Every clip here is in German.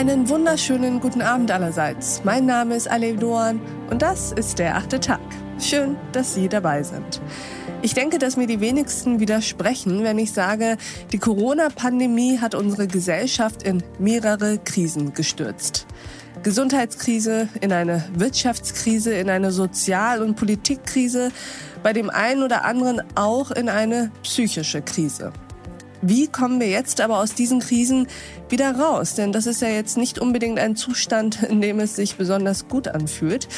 Einen wunderschönen guten Abend allerseits. Mein Name ist Alev Doan und das ist der achte Tag. Schön, dass Sie dabei sind. Ich denke, dass mir die wenigsten widersprechen, wenn ich sage, die Corona-Pandemie hat unsere Gesellschaft in mehrere Krisen gestürzt. Gesundheitskrise, in eine Wirtschaftskrise, in eine Sozial- und Politikkrise, bei dem einen oder anderen auch in eine psychische Krise. Wie kommen wir jetzt aber aus diesen Krisen wieder raus? Denn das ist ja jetzt nicht unbedingt ein Zustand, in dem es sich besonders gut anfühlt.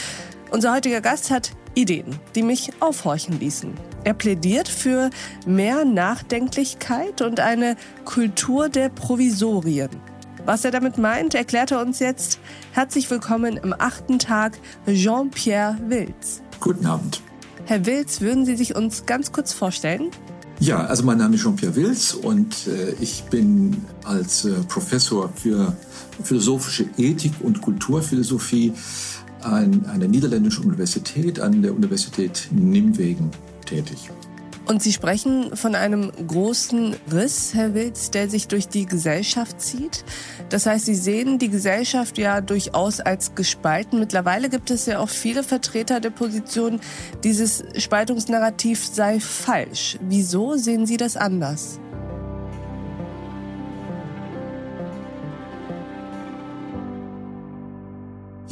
Unser heutiger Gast hat Ideen, die mich aufhorchen ließen. Er plädiert für mehr Nachdenklichkeit und eine Kultur der Provisorien. Was er damit meint, erklärt er uns jetzt. Herzlich willkommen im achten Tag Jean-Pierre Wilz. Guten Abend. Herr Wilz, würden Sie sich uns ganz kurz vorstellen? Ja, also mein Name ist Jean-Pierre Wilz und äh, ich bin als äh, Professor für philosophische Ethik und Kulturphilosophie an einer niederländischen Universität, an der Universität Nimwegen tätig. Und Sie sprechen von einem großen Riss, Herr Wilz, der sich durch die Gesellschaft zieht. Das heißt, Sie sehen die Gesellschaft ja durchaus als gespalten. Mittlerweile gibt es ja auch viele Vertreter der Position, dieses Spaltungsnarrativ sei falsch. Wieso sehen Sie das anders?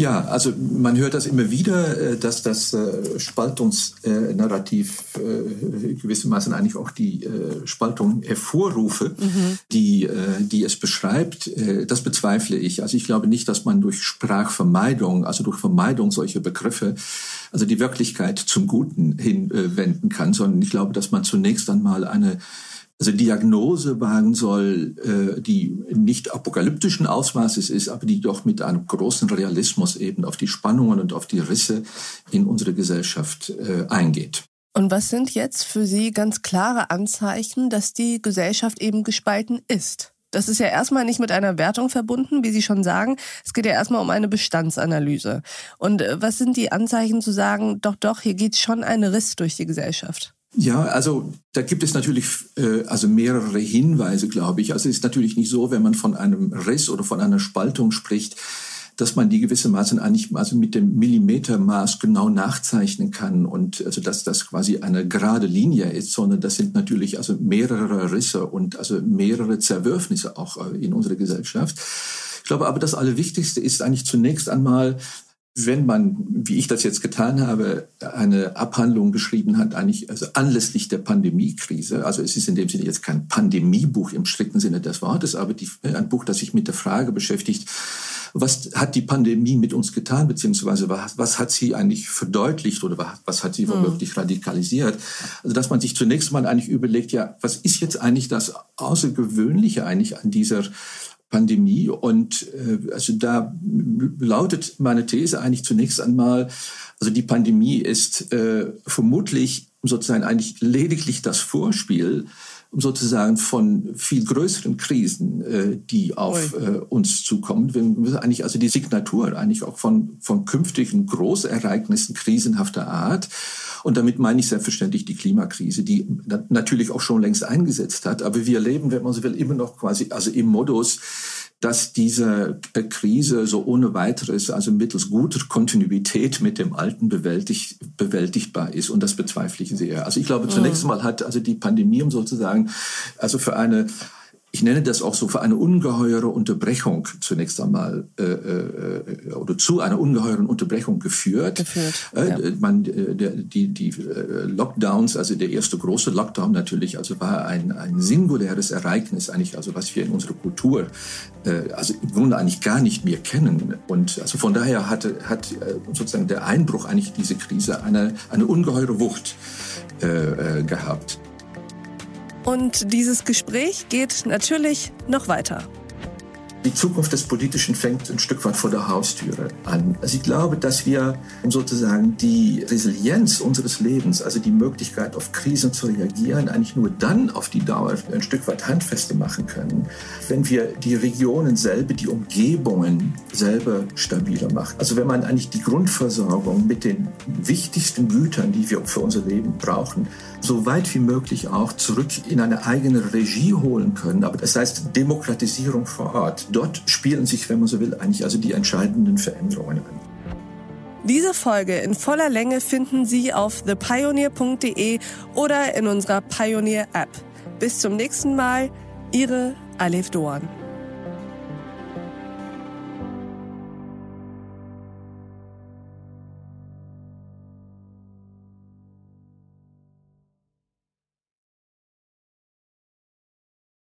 Ja, also man hört das immer wieder, äh, dass das äh, Spaltungsnarrativ äh, gewissermaßen eigentlich auch die Spaltung hervorrufe, mhm. die, die es beschreibt. Das bezweifle ich. Also ich glaube nicht, dass man durch Sprachvermeidung, also durch Vermeidung solcher Begriffe, also die Wirklichkeit zum Guten hinwenden kann, sondern ich glaube, dass man zunächst einmal eine also Diagnose wagen soll, äh, die nicht apokalyptischen Ausmaßes ist, aber die doch mit einem großen Realismus eben auf die Spannungen und auf die Risse in unsere Gesellschaft äh, eingeht. Und was sind jetzt für Sie ganz klare Anzeichen, dass die Gesellschaft eben gespalten ist? Das ist ja erstmal nicht mit einer Wertung verbunden, wie Sie schon sagen. Es geht ja erstmal um eine Bestandsanalyse. Und äh, was sind die Anzeichen zu sagen, doch, doch, hier geht schon ein Riss durch die Gesellschaft? Ja, also da gibt es natürlich äh, also mehrere Hinweise, glaube ich. Also es ist natürlich nicht so, wenn man von einem Riss oder von einer Spaltung spricht, dass man die gewissermaßen eigentlich also mit dem Millimetermaß genau nachzeichnen kann und also dass das quasi eine gerade Linie ist, sondern das sind natürlich also mehrere Risse und also mehrere Zerwürfnisse auch äh, in unserer Gesellschaft. Ich glaube aber das Allerwichtigste ist eigentlich zunächst einmal wenn man, wie ich das jetzt getan habe, eine Abhandlung geschrieben hat, eigentlich also anlässlich der Pandemiekrise, also es ist in dem Sinne jetzt kein Pandemiebuch im strikten Sinne des Wortes, aber die, ein Buch, das sich mit der Frage beschäftigt, was hat die Pandemie mit uns getan, beziehungsweise was, was hat sie eigentlich verdeutlicht oder was, was hat sie hm. womöglich mhm. radikalisiert? Also dass man sich zunächst mal eigentlich überlegt, ja, was ist jetzt eigentlich das Außergewöhnliche eigentlich an dieser Pandemie. Und äh, also da lautet meine These eigentlich zunächst einmal, also die Pandemie ist äh, vermutlich sozusagen eigentlich lediglich das Vorspiel sozusagen von viel größeren Krisen, äh, die auf äh, uns zukommen. Wir eigentlich also die Signatur eigentlich auch von, von künftigen Großereignissen krisenhafter Art. Und damit meine ich selbstverständlich die Klimakrise, die natürlich auch schon längst eingesetzt hat. Aber wir leben, wenn man so will, immer noch quasi, also im Modus, dass diese Krise so ohne weiteres, also mittels guter Kontinuität mit dem Alten bewältigt, bewältigbar ist. Und das bezweifle ich sehr. Also ich glaube, zunächst mhm. mal hat also die Pandemie sozusagen, also für eine ich nenne das auch so für eine ungeheure Unterbrechung zunächst einmal äh, äh, oder zu einer ungeheuren Unterbrechung geführt. geführt äh, ja. man, äh, der, die, die äh, Lockdowns, also der erste große Lockdown natürlich, also war ein, ein singuläres Ereignis eigentlich, also was wir in unserer Kultur äh, also im Grunde eigentlich gar nicht mehr kennen. Und also von daher hat äh, sozusagen der Einbruch eigentlich diese Krise eine, eine ungeheure Wucht gehabt. Und dieses Gespräch geht natürlich noch weiter. Die Zukunft des Politischen fängt ein Stück weit vor der Haustüre an. Also ich glaube, dass wir sozusagen die Resilienz unseres Lebens, also die Möglichkeit auf Krisen zu reagieren, eigentlich nur dann auf die Dauer ein Stück weit handfeste machen können, wenn wir die Regionen selber, die Umgebungen selber stabiler machen. Also wenn man eigentlich die Grundversorgung mit den wichtigsten Gütern, die wir für unser Leben brauchen, so weit wie möglich auch zurück in eine eigene Regie holen können. Aber das heißt Demokratisierung vor Ort dort spielen sich, wenn man so will, eigentlich also die entscheidenden Veränderungen an. Diese Folge in voller Länge finden Sie auf thepioneer.de oder in unserer Pioneer App. Bis zum nächsten Mal, Ihre Alef Doan.